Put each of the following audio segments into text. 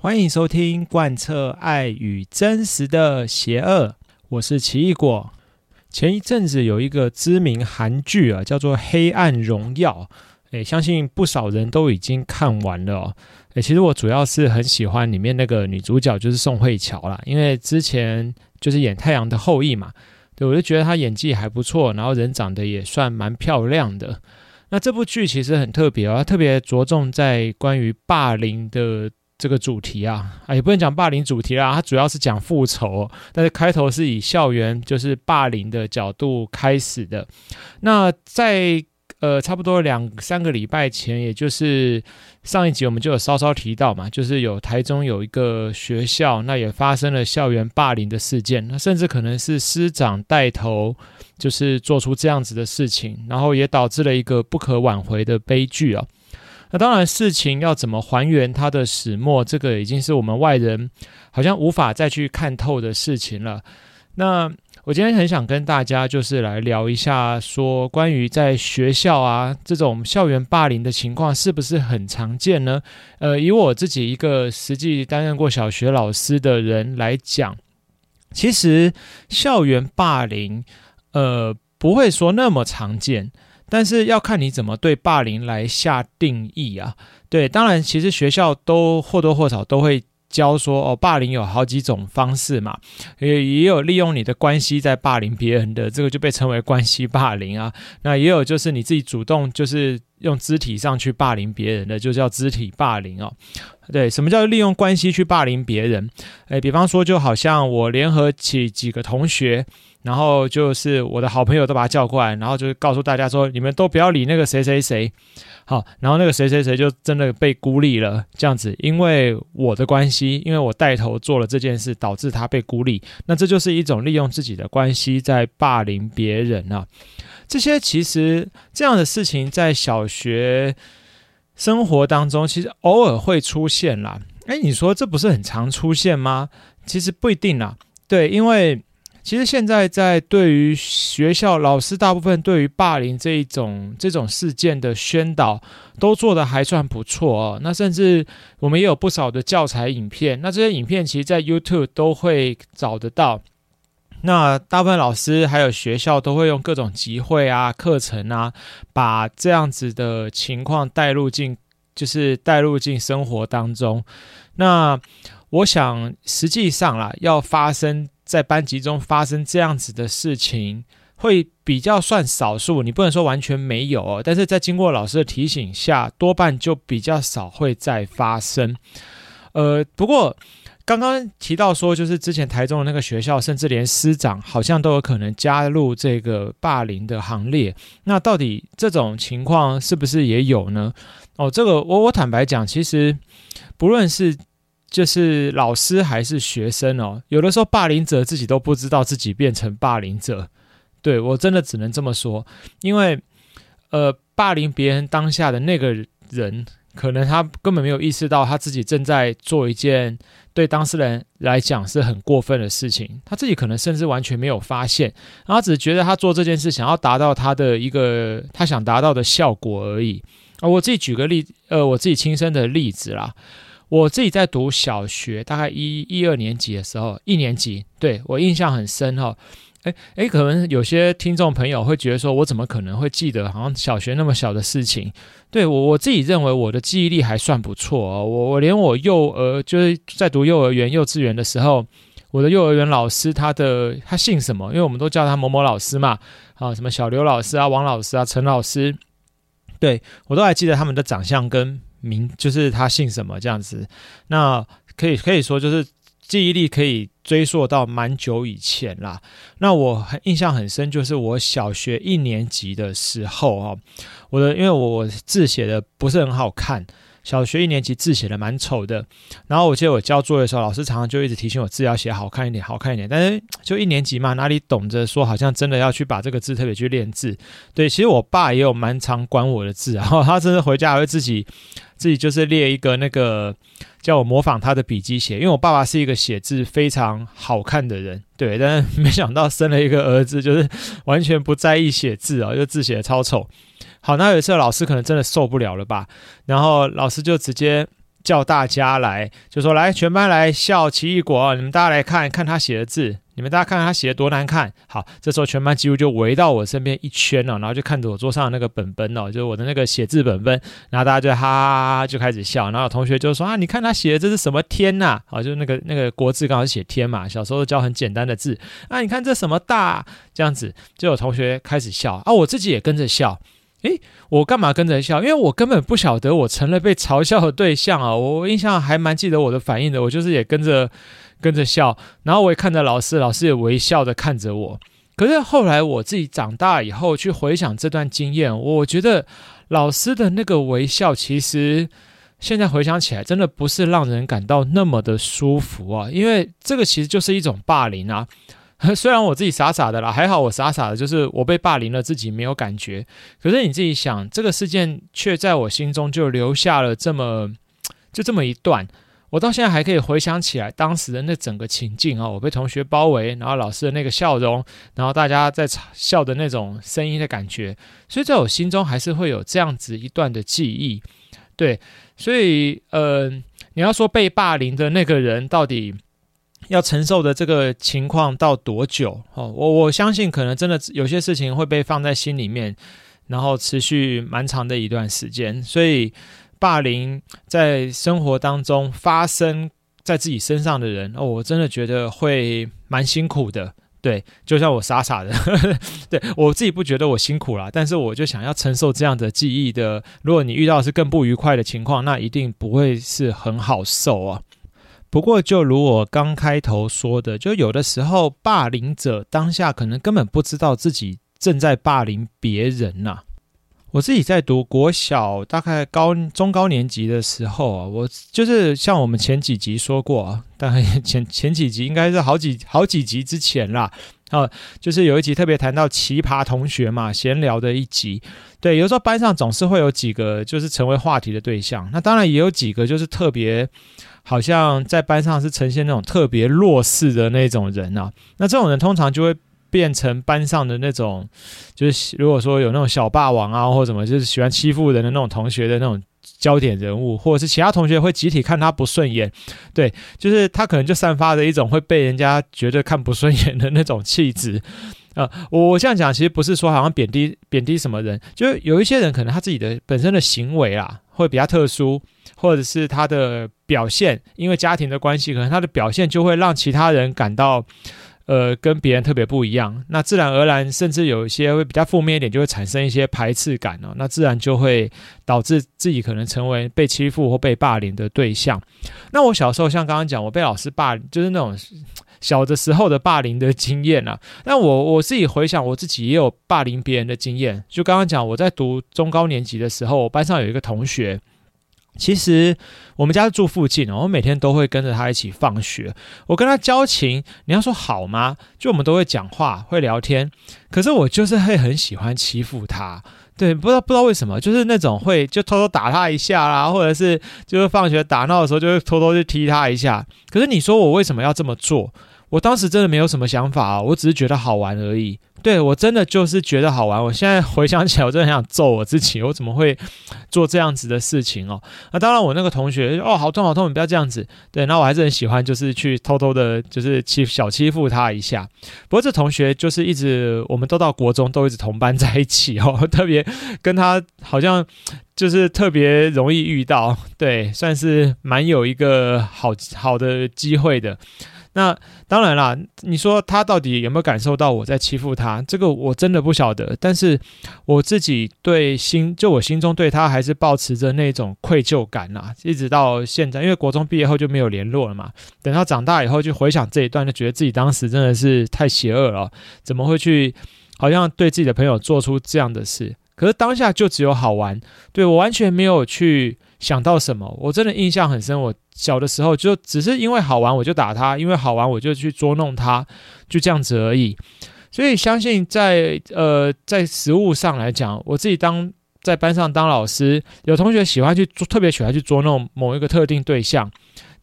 欢迎收听贯彻爱与真实的邪恶，我是奇异果。前一阵子有一个知名韩剧啊，叫做《黑暗荣耀》，诶，相信不少人都已经看完了哦。诶，其实我主要是很喜欢里面那个女主角，就是宋慧乔啦，因为之前就是演《太阳的后裔》嘛，对，我就觉得她演技还不错，然后人长得也算蛮漂亮的。那这部剧其实很特别哦，它特别着重在关于霸凌的。这个主题啊，啊也不能讲霸凌主题啦，它主要是讲复仇，但是开头是以校园就是霸凌的角度开始的。那在呃差不多两三个礼拜前，也就是上一集我们就有稍稍提到嘛，就是有台中有一个学校，那也发生了校园霸凌的事件，那甚至可能是师长带头，就是做出这样子的事情，然后也导致了一个不可挽回的悲剧啊。那当然，事情要怎么还原它的始末，这个已经是我们外人好像无法再去看透的事情了。那我今天很想跟大家就是来聊一下，说关于在学校啊这种校园霸凌的情况是不是很常见呢？呃，以我自己一个实际担任过小学老师的人来讲，其实校园霸凌，呃，不会说那么常见。但是要看你怎么对霸凌来下定义啊。对，当然，其实学校都或多或少都会教说，哦，霸凌有好几种方式嘛，也也有利用你的关系在霸凌别人的，这个就被称为关系霸凌啊。那也有就是你自己主动就是用肢体上去霸凌别人的，就叫肢体霸凌哦。对，什么叫利用关系去霸凌别人？诶，比方说，就好像我联合起几个同学。然后就是我的好朋友都把他叫过来，然后就是告诉大家说：“你们都不要理那个谁谁谁。”好，然后那个谁谁谁就真的被孤立了，这样子，因为我的关系，因为我带头做了这件事，导致他被孤立。那这就是一种利用自己的关系在霸凌别人啊。这些其实这样的事情在小学生活当中其实偶尔会出现啦。哎，你说这不是很常出现吗？其实不一定啦。对，因为。其实现在在对于学校老师大部分对于霸凌这一种这种事件的宣导都做得还算不错哦。那甚至我们也有不少的教材影片，那这些影片其实在 YouTube 都会找得到。那大部分老师还有学校都会用各种集会啊、课程啊，把这样子的情况带入进，就是带入进生活当中。那我想实际上啦，要发生。在班级中发生这样子的事情，会比较算少数，你不能说完全没有哦。但是在经过老师的提醒下，多半就比较少会再发生。呃，不过刚刚提到说，就是之前台中的那个学校，甚至连师长好像都有可能加入这个霸凌的行列。那到底这种情况是不是也有呢？哦，这个我我坦白讲，其实不论是。就是老师还是学生哦，有的时候霸凌者自己都不知道自己变成霸凌者，对，我真的只能这么说，因为呃，霸凌别人当下的那个人，可能他根本没有意识到他自己正在做一件对当事人来讲是很过分的事情，他自己可能甚至完全没有发现，然后只觉得他做这件事想要达到他的一个他想达到的效果而已。啊，我自己举个例，呃，我自己亲身的例子啦。我自己在读小学，大概一一二年级的时候，一年级，对，我印象很深哈。诶诶，可能有些听众朋友会觉得说，我怎么可能会记得好像小学那么小的事情？对，我我自己认为我的记忆力还算不错哦。我我连我幼儿就是在读幼儿园、幼稚园的时候，我的幼儿园老师他的他姓什么？因为我们都叫他某某老师嘛，啊，什么小刘老师啊、王老师啊、陈老师，对，我都还记得他们的长相跟。名就是他姓什么这样子，那可以可以说就是记忆力可以追溯到蛮久以前啦。那我很印象很深，就是我小学一年级的时候哦，我的因为我字写的不是很好看。小学一年级字写的蛮丑的，然后我记得我交作业的时候，老师常常就一直提醒我字要写好看一点，好看一点。但是 就一年级嘛，哪里懂得说好像真的要去把这个字特别去练字？对，其实我爸也有蛮常管我的字，然后他真的回家还会自己自己就是列一个那个叫我模仿他的笔记写，因为我爸爸是一个写字非常好看的人，对，但是没想到生了一个儿子，就是完全不在意写字啊，就字写的超丑。好，那有一次老师可能真的受不了了吧，然后老师就直接叫大家来，就说来全班来笑奇异果，你们大家来看看他写的字。你们大家看看他写的多难看。好，这时候全班几乎就围到我身边一圈了，然后就看着我桌上的那个本本哦，就是我的那个写字本本，然后大家就哈哈哈就开始笑，然后有同学就说啊，你看他写的这是什么天呐？好，就是那个那个国字刚好写天嘛，小时候教很简单的字啊，你看这什么大这样子，就有同学开始笑啊，我自己也跟着笑。诶，我干嘛跟着笑？因为我根本不晓得我成了被嘲笑的对象啊！我印象还蛮记得我的反应的，我就是也跟着跟着笑，然后我也看着老师，老师也微笑的看着我。可是后来我自己长大以后去回想这段经验，我觉得老师的那个微笑，其实现在回想起来，真的不是让人感到那么的舒服啊！因为这个其实就是一种霸凌啊。虽然我自己傻傻的啦，还好我傻傻的，就是我被霸凌了，自己没有感觉。可是你自己想，这个事件却在我心中就留下了这么就这么一段，我到现在还可以回想起来当时的那整个情境啊，我被同学包围，然后老师的那个笑容，然后大家在嘲笑的那种声音的感觉，所以在我心中还是会有这样子一段的记忆。对，所以呃，你要说被霸凌的那个人到底要承受的这个情况到多久？哦，我我相信可能真的有些事情会被放在心里面，然后持续蛮长的一段时间。所以，霸凌在生活当中发生在自己身上的人，哦，我真的觉得会蛮辛苦的。对，就像我傻傻的，对，我自己不觉得我辛苦啦，但是我就想要承受这样的记忆的。如果你遇到是更不愉快的情况，那一定不会是很好受啊。不过，就如我刚开头说的，就有的时候，霸凌者当下可能根本不知道自己正在霸凌别人呐、我自己在读国小，大概高中高年级的时候啊，我就是像我们前几集说过啊，大概前前几集应该是好几好几集之前啦。啊，就是有一集特别谈到奇葩同学嘛，闲聊的一集。对，有时候班上总是会有几个就是成为话题的对象，那当然也有几个就是特别。好像在班上是呈现那种特别弱势的那种人啊，那这种人通常就会变成班上的那种，就是如果说有那种小霸王啊，或者什么，就是喜欢欺负人的那种同学的那种焦点人物，或者是其他同学会集体看他不顺眼，对，就是他可能就散发着一种会被人家觉得看不顺眼的那种气质。啊，我我这样讲其实不是说好像贬低贬低什么人，就是有一些人可能他自己的本身的行为啊会比较特殊，或者是他的表现，因为家庭的关系，可能他的表现就会让其他人感到，呃，跟别人特别不一样。那自然而然，甚至有一些会比较负面一点，就会产生一些排斥感哦。那自然就会导致自己可能成为被欺负或被霸凌的对象。那我小时候像刚刚讲，我被老师霸，就是那种。小的时候的霸凌的经验啊，那我我自己回想，我自己也有霸凌别人的经验。就刚刚讲，我在读中高年级的时候，我班上有一个同学，其实我们家住附近，我每天都会跟着他一起放学。我跟他交情，你要说好吗？就我们都会讲话，会聊天，可是我就是会很喜欢欺负他。对，不知道不知道为什么，就是那种会就偷偷打他一下啦，或者是就是放学打闹的时候，就会偷偷去踢他一下。可是你说我为什么要这么做？我当时真的没有什么想法，我只是觉得好玩而已。对，我真的就是觉得好玩。我现在回想起来，我真的很想揍我自己，我怎么会做这样子的事情哦？那当然，我那个同学哦，好痛好痛，你不要这样子。对，那我还是很喜欢，就是去偷偷的，就是欺小欺负他一下。不过这同学就是一直，我们都到国中都一直同班在一起哦，特别跟他好像就是特别容易遇到，对，算是蛮有一个好好的机会的。那当然啦，你说他到底有没有感受到我在欺负他？这个我真的不晓得。但是我自己对心，就我心中对他还是抱持着那种愧疚感呐，一直到现在。因为国中毕业后就没有联络了嘛。等到长大以后，就回想这一段，就觉得自己当时真的是太邪恶了，怎么会去好像对自己的朋友做出这样的事？可是当下就只有好玩，对，我完全没有去想到什么。我真的印象很深，我。小的时候就只是因为好玩我就打他，因为好玩我就去捉弄他，就这样子而已。所以相信在呃在实物上来讲，我自己当在班上当老师，有同学喜欢去捉，特别喜欢去捉弄某一个特定对象，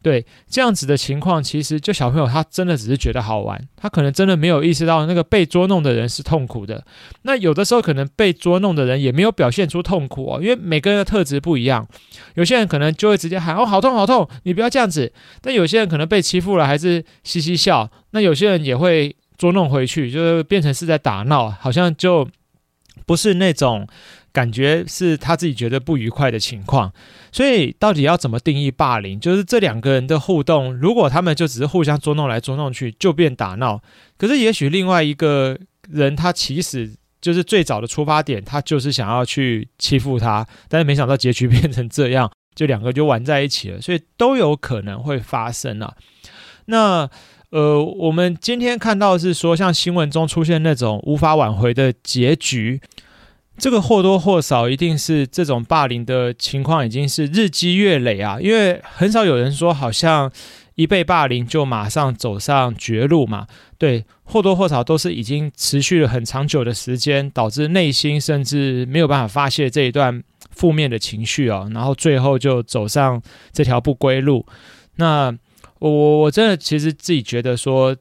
对，这样子的情况，其实就小朋友他真的只是觉得好玩，他可能真的没有意识到那个被捉弄的人是痛苦的。那有的时候可能被捉弄的人也没有表现出痛苦哦，因为每个人的特质不一样。有些人可能就会直接喊哦，好痛好痛，你不要这样子。但有些人可能被欺负了还是嘻嘻笑。那有些人也会捉弄回去，就是变成是在打闹，好像就不是那种。感觉是他自己觉得不愉快的情况，所以到底要怎么定义霸凌？就是这两个人的互动，如果他们就只是互相捉弄来捉弄去，就变打闹。可是也许另外一个人，他其实就是最早的出发点，他就是想要去欺负他，但是没想到结局变成这样，就两个就玩在一起了，所以都有可能会发生啊。那呃，我们今天看到是说，像新闻中出现那种无法挽回的结局。这个或多或少一定是这种霸凌的情况已经是日积月累啊，因为很少有人说好像一被霸凌就马上走上绝路嘛。对，或多或少都是已经持续了很长久的时间，导致内心甚至没有办法发泄这一段负面的情绪啊，然后最后就走上这条不归路。那我我真的其实自己觉得说。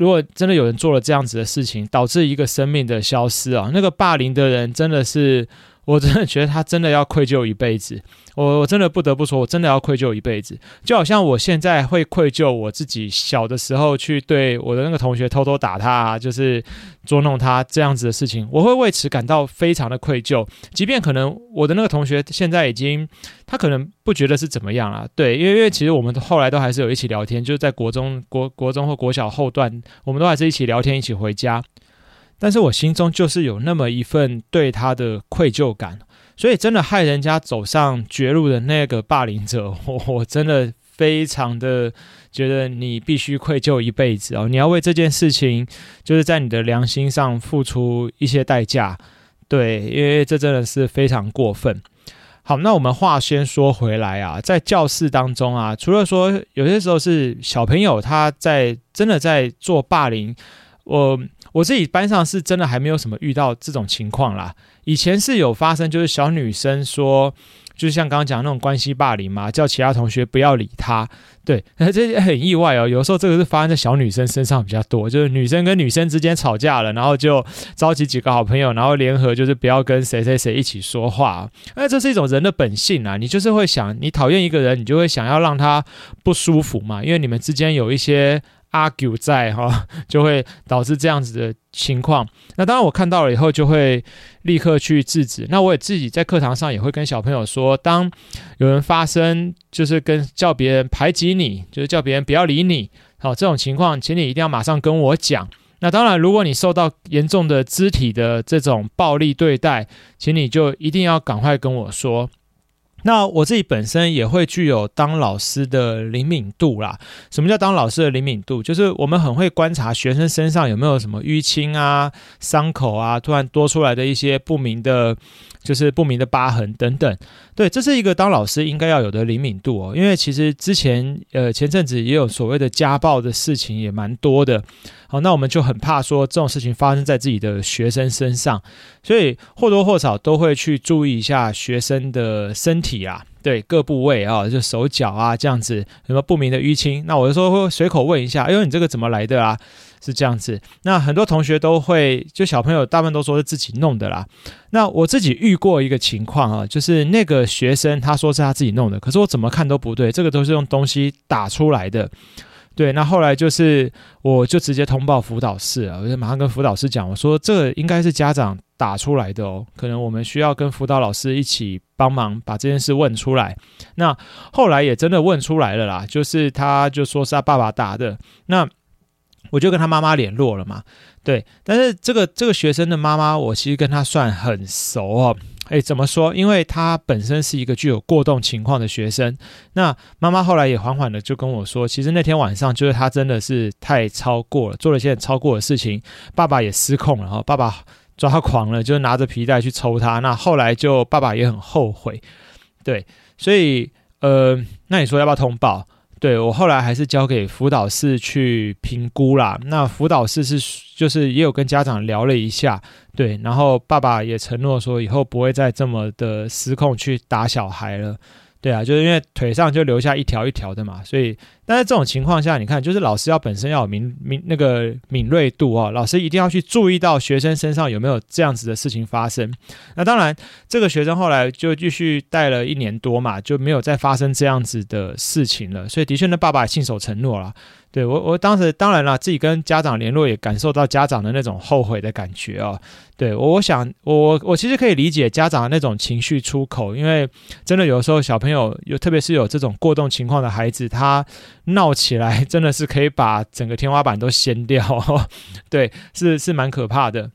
如果真的有人做了这样子的事情，导致一个生命的消失啊，那个霸凌的人真的是。我真的觉得他真的要愧疚一辈子，我我真的不得不说，我真的要愧疚一辈子，就好像我现在会愧疚我自己小的时候去对我的那个同学偷偷打他啊，就是捉弄他这样子的事情，我会为此感到非常的愧疚。即便可能我的那个同学现在已经，他可能不觉得是怎么样啊，对，因为因为其实我们后来都还是有一起聊天，就是在国中国国中或国小后段，我们都还是一起聊天，一起回家。但是我心中就是有那么一份对他的愧疚感，所以真的害人家走上绝路的那个霸凌者，我我真的非常的觉得你必须愧疚一辈子哦，你要为这件事情就是在你的良心上付出一些代价，对，因为这真的是非常过分。好，那我们话先说回来啊，在教室当中啊，除了说有些时候是小朋友他在真的在做霸凌，我。我自己班上是真的还没有什么遇到这种情况啦。以前是有发生，就是小女生说，就是像刚刚讲的那种关系霸凌嘛，叫其他同学不要理她。对，这很意外哦。有时候这个是发生在小女生身上比较多，就是女生跟女生之间吵架了，然后就召集几个好朋友，然后联合就是不要跟谁谁谁一起说话。那这是一种人的本性啊，你就是会想，你讨厌一个人，你就会想要让他不舒服嘛，因为你们之间有一些。Argue 在哈，就会导致这样子的情况。那当然，我看到了以后就会立刻去制止。那我也自己在课堂上也会跟小朋友说，当有人发生就是跟叫别人排挤你，就是叫别人不要理你，好，这种情况，请你一定要马上跟我讲。那当然，如果你受到严重的肢体的这种暴力对待，请你就一定要赶快跟我说。那我自己本身也会具有当老师的灵敏度啦。什么叫当老师的灵敏度？就是我们很会观察学生身上有没有什么淤青啊、伤口啊，突然多出来的一些不明的。就是不明的疤痕等等，对，这是一个当老师应该要有的灵敏度哦。因为其实之前呃前阵子也有所谓的家暴的事情也蛮多的，好，那我们就很怕说这种事情发生在自己的学生身上，所以或多或少都会去注意一下学生的身体啊，对，各部位啊，就手脚啊这样子什么不明的淤青，那我就说会随口问一下，哎呦，你这个怎么来的啊？是这样子，那很多同学都会，就小朋友大部分都说是自己弄的啦。那我自己遇过一个情况啊，就是那个学生他说是他自己弄的，可是我怎么看都不对，这个都是用东西打出来的。对，那后来就是我就直接通报辅导室啊，我就马上跟辅导室讲，我说这个应该是家长打出来的哦，可能我们需要跟辅导老师一起帮忙把这件事问出来。那后来也真的问出来了啦，就是他就说是他爸爸打的。那我就跟他妈妈联络了嘛，对，但是这个这个学生的妈妈，我其实跟他算很熟哦。诶，怎么说？因为他本身是一个具有过动情况的学生，那妈妈后来也缓缓的就跟我说，其实那天晚上就是他真的是太超过了，做了些超过的事情，爸爸也失控了哈，爸爸抓狂了，就拿着皮带去抽他，那后来就爸爸也很后悔，对，所以呃，那你说要不要通报？对，我后来还是交给辅导室去评估啦。那辅导室是就是也有跟家长聊了一下，对，然后爸爸也承诺说以后不会再这么的失控去打小孩了。对啊，就是因为腿上就留下一条一条的嘛，所以，但是这种情况下，你看，就是老师要本身要有敏敏那个敏锐度哦，老师一定要去注意到学生身上有没有这样子的事情发生。那当然，这个学生后来就继续带了一年多嘛，就没有再发生这样子的事情了。所以，的确，那爸爸也信守承诺了。对我，我当时当然了，自己跟家长联络，也感受到家长的那种后悔的感觉哦。对我，我想，我我其实可以理解家长的那种情绪出口，因为真的有时候小朋友有，特别是有这种过动情况的孩子，他闹起来真的是可以把整个天花板都掀掉，对，是是蛮可怕的。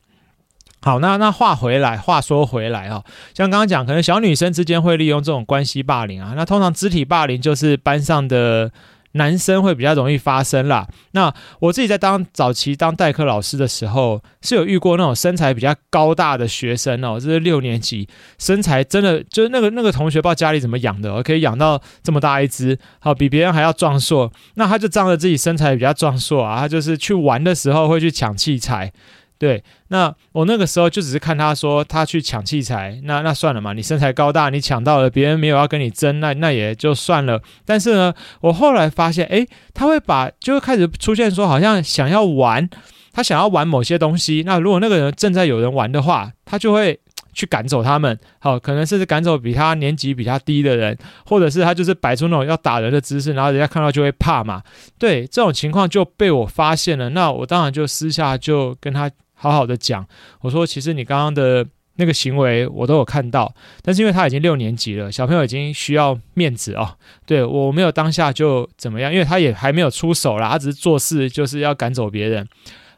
好，那那话回来，话说回来啊，像刚刚讲，可能小女生之间会利用这种关系霸凌啊，那通常肢体霸凌就是班上的。男生会比较容易发生啦。那我自己在当早期当代课老师的时候，是有遇过那种身材比较高大的学生哦，这是六年级，身材真的就是那个那个同学不知道家里怎么养的，可以养到这么大一只，好比别人还要壮硕。那他就仗着自己身材比较壮硕啊，他就是去玩的时候会去抢器材。对，那我那个时候就只是看他说他去抢器材，那那算了嘛，你身材高大，你抢到了，别人没有要跟你争，那那也就算了。但是呢，我后来发现，诶，他会把就会开始出现说，好像想要玩，他想要玩某些东西。那如果那个人正在有人玩的话，他就会去赶走他们。好，可能甚至赶走比他年级比他低的人，或者是他就是摆出那种要打人的姿势，然后人家看到就会怕嘛。对，这种情况就被我发现了。那我当然就私下就跟他。好好的讲，我说其实你刚刚的那个行为我都有看到，但是因为他已经六年级了，小朋友已经需要面子哦。对，我没有当下就怎么样，因为他也还没有出手啦，他只是做事就是要赶走别人。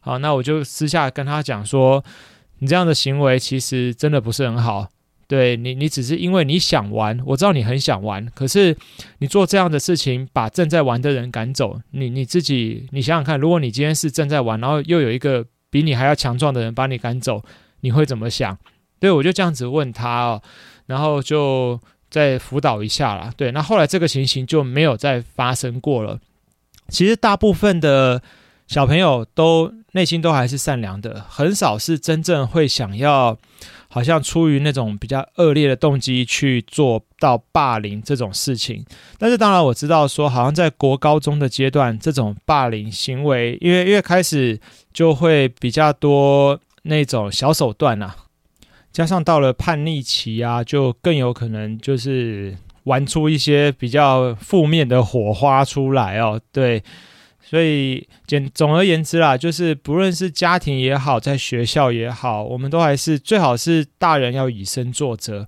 好，那我就私下跟他讲说，你这样的行为其实真的不是很好。对你，你只是因为你想玩，我知道你很想玩，可是你做这样的事情，把正在玩的人赶走，你你自己，你想想看，如果你今天是正在玩，然后又有一个。比你还要强壮的人把你赶走，你会怎么想？对，我就这样子问他哦，然后就再辅导一下啦。对，那后来这个情形就没有再发生过了。其实大部分的小朋友都内心都还是善良的，很少是真正会想要。好像出于那种比较恶劣的动机去做到霸凌这种事情，但是当然我知道说，好像在国高中的阶段，这种霸凌行为，因为因为开始就会比较多那种小手段啊，加上到了叛逆期啊，就更有可能就是玩出一些比较负面的火花出来哦，对。所以简总而言之啦，就是不论是家庭也好，在学校也好，我们都还是最好是大人要以身作则。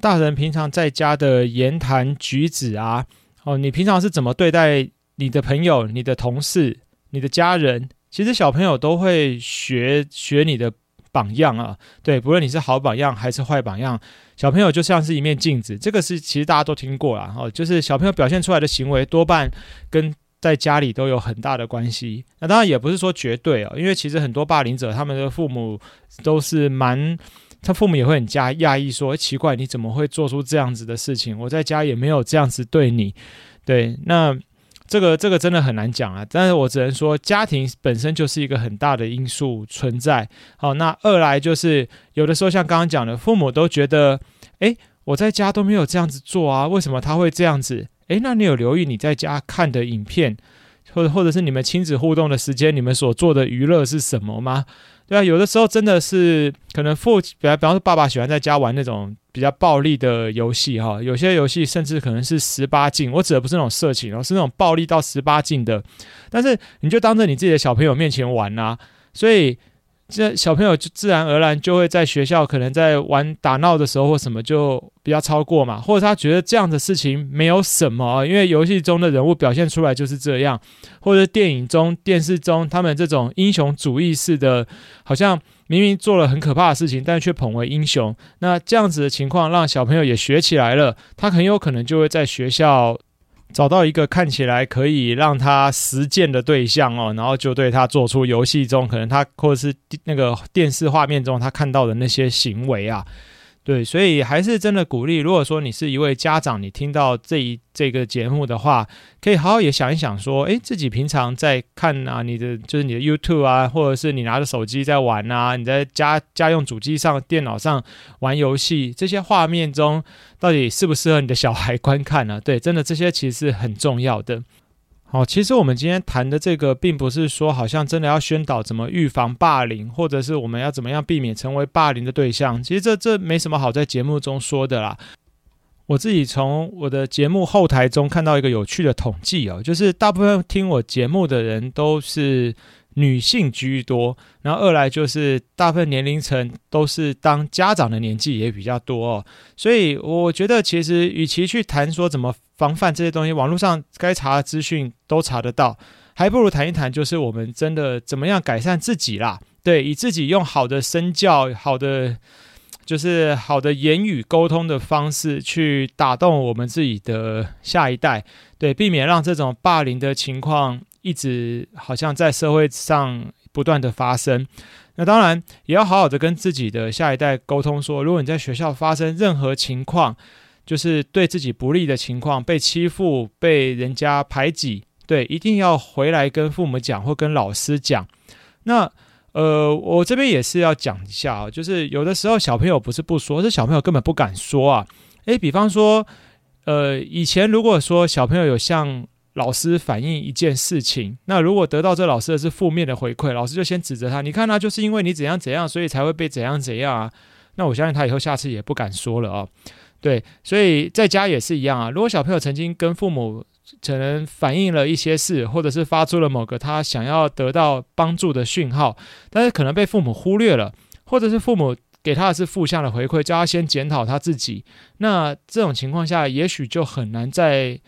大人平常在家的言谈举止啊，哦，你平常是怎么对待你的朋友、你的同事、你的家人？其实小朋友都会学学你的榜样啊。对，不论你是好榜样还是坏榜样，小朋友就像是一面镜子。这个是其实大家都听过啦，哦，就是小朋友表现出来的行为多半跟在家里都有很大的关系，那当然也不是说绝对哦，因为其实很多霸凌者他们的父母都是蛮，他父母也会很加讶异说，奇怪你怎么会做出这样子的事情？我在家也没有这样子对你，对，那这个这个真的很难讲啊。但是我只能说，家庭本身就是一个很大的因素存在。好，那二来就是有的时候像刚刚讲的，父母都觉得，诶，我在家都没有这样子做啊，为什么他会这样子？诶，那你有留意你在家看的影片，或者或者是你们亲子互动的时间，你们所做的娱乐是什么吗？对啊，有的时候真的是可能父，比方比方说爸爸喜欢在家玩那种比较暴力的游戏哈，有些游戏甚至可能是十八禁，我指的不是那种色情哦，是那种暴力到十八禁的，但是你就当着你自己的小朋友面前玩啊，所以。这小朋友就自然而然就会在学校，可能在玩打闹的时候或什么就比较超过嘛，或者他觉得这样的事情没有什么，因为游戏中的人物表现出来就是这样，或者电影中、电视中他们这种英雄主义式的，好像明明做了很可怕的事情，但却捧为英雄，那这样子的情况让小朋友也学起来了，他很有可能就会在学校。找到一个看起来可以让他实践的对象哦，然后就对他做出游戏中可能他或者是那个电视画面中他看到的那些行为啊，对，所以还是真的鼓励。如果说你是一位家长，你听到这一这个节目的话，可以好好也想一想，说，诶，自己平常在看啊，你的就是你的 YouTube 啊，或者是你拿着手机在玩啊，你在家家用主机上、电脑上玩游戏，这些画面中到底适不适合你的小孩观看呢？对，真的这些其实是很重要的。好，其实我们今天谈的这个，并不是说好像真的要宣导怎么预防霸凌，或者是我们要怎么样避免成为霸凌的对象。其实这这没什么好在节目中说的啦。我自己从我的节目后台中看到一个有趣的统计哦，就是大部分听我节目的人都是女性居多，然后二来就是大部分年龄层都是当家长的年纪也比较多哦，所以我觉得其实与其去谈说怎么。防范这些东西，网络上该查的资讯都查得到，还不如谈一谈，就是我们真的怎么样改善自己啦？对，以自己用好的身教、好的就是好的言语沟通的方式去打动我们自己的下一代，对，避免让这种霸凌的情况一直好像在社会上不断的发生。那当然也要好好的跟自己的下一代沟通说，如果你在学校发生任何情况，就是对自己不利的情况，被欺负、被人家排挤，对，一定要回来跟父母讲或跟老师讲。那呃，我这边也是要讲一下啊，就是有的时候小朋友不是不说，是小朋友根本不敢说啊。诶，比方说，呃，以前如果说小朋友有像老师反映一件事情，那如果得到这老师的是负面的回馈，老师就先指责他，你看他就是因为你怎样怎样，所以才会被怎样怎样啊。那我相信他以后下次也不敢说了啊。对，所以在家也是一样啊。如果小朋友曾经跟父母可能反映了一些事，或者是发出了某个他想要得到帮助的讯号，但是可能被父母忽略了，或者是父母给他的是负向的回馈，叫他先检讨他自己，那这种情况下，也许就很难再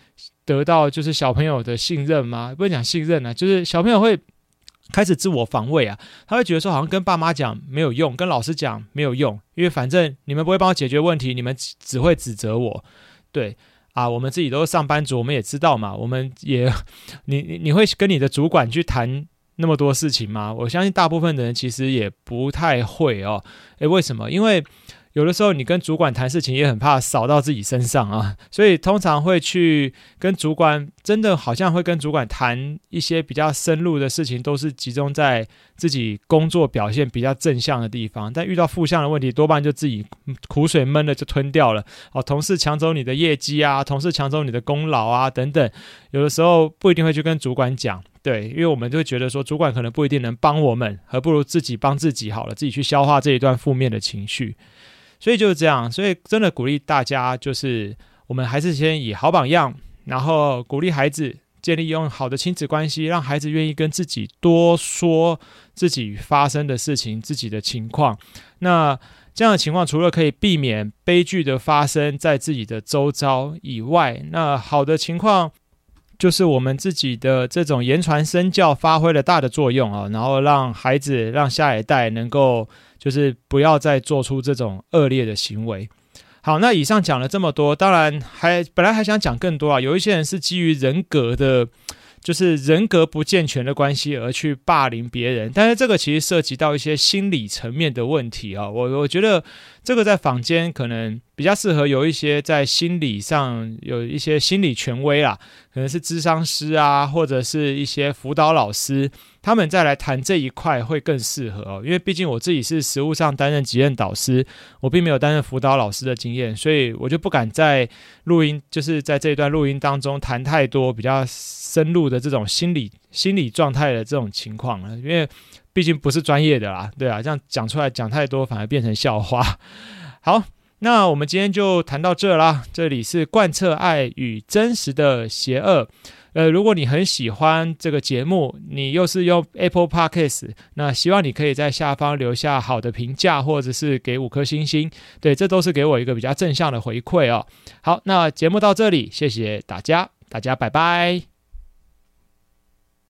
得到就是小朋友的信任吗？不能讲信任啊，就是小朋友会。开始自我防卫啊，他会觉得说好像跟爸妈讲没有用，跟老师讲没有用，因为反正你们不会帮我解决问题，你们只会指责我。对啊，我们自己都是上班族，我们也知道嘛，我们也 你你你会跟你的主管去谈那么多事情吗？我相信大部分的人其实也不太会哦。诶，为什么？因为。有的时候，你跟主管谈事情也很怕扫到自己身上啊，所以通常会去跟主管，真的好像会跟主管谈一些比较深入的事情，都是集中在自己工作表现比较正向的地方。但遇到负向的问题，多半就自己苦水闷了就吞掉了。哦，同事抢走你的业绩啊，同事抢走你的功劳啊，等等。有的时候不一定会去跟主管讲，对，因为我们就会觉得说，主管可能不一定能帮我们，还不如自己帮自己好了，自己去消化这一段负面的情绪。所以就是这样，所以真的鼓励大家，就是我们还是先以好榜样，然后鼓励孩子建立用好的亲子关系，让孩子愿意跟自己多说自己发生的事情、自己的情况。那这样的情况，除了可以避免悲剧的发生在自己的周遭以外，那好的情况就是我们自己的这种言传身教发挥了大的作用啊，然后让孩子、让下一代能够。就是不要再做出这种恶劣的行为。好，那以上讲了这么多，当然还本来还想讲更多啊。有一些人是基于人格的，就是人格不健全的关系而去霸凌别人，但是这个其实涉及到一些心理层面的问题啊。我我觉得这个在坊间可能比较适合有一些在心理上有一些心理权威啦，可能是咨商师啊，或者是一些辅导老师。他们再来谈这一块会更适合，因为毕竟我自己是实务上担任级任导师，我并没有担任辅导老师的经验，所以我就不敢在录音，就是在这一段录音当中谈太多比较深入的这种心理心理状态的这种情况了，因为毕竟不是专业的啦，对啊，这样讲出来讲太多反而变成笑话。好，那我们今天就谈到这啦，这里是贯彻爱与真实的邪恶。呃，如果你很喜欢这个节目，你又是用 Apple Podcast，那希望你可以在下方留下好的评价，或者是给五颗星星，对，这都是给我一个比较正向的回馈哦。好，那节目到这里，谢谢大家，大家拜拜。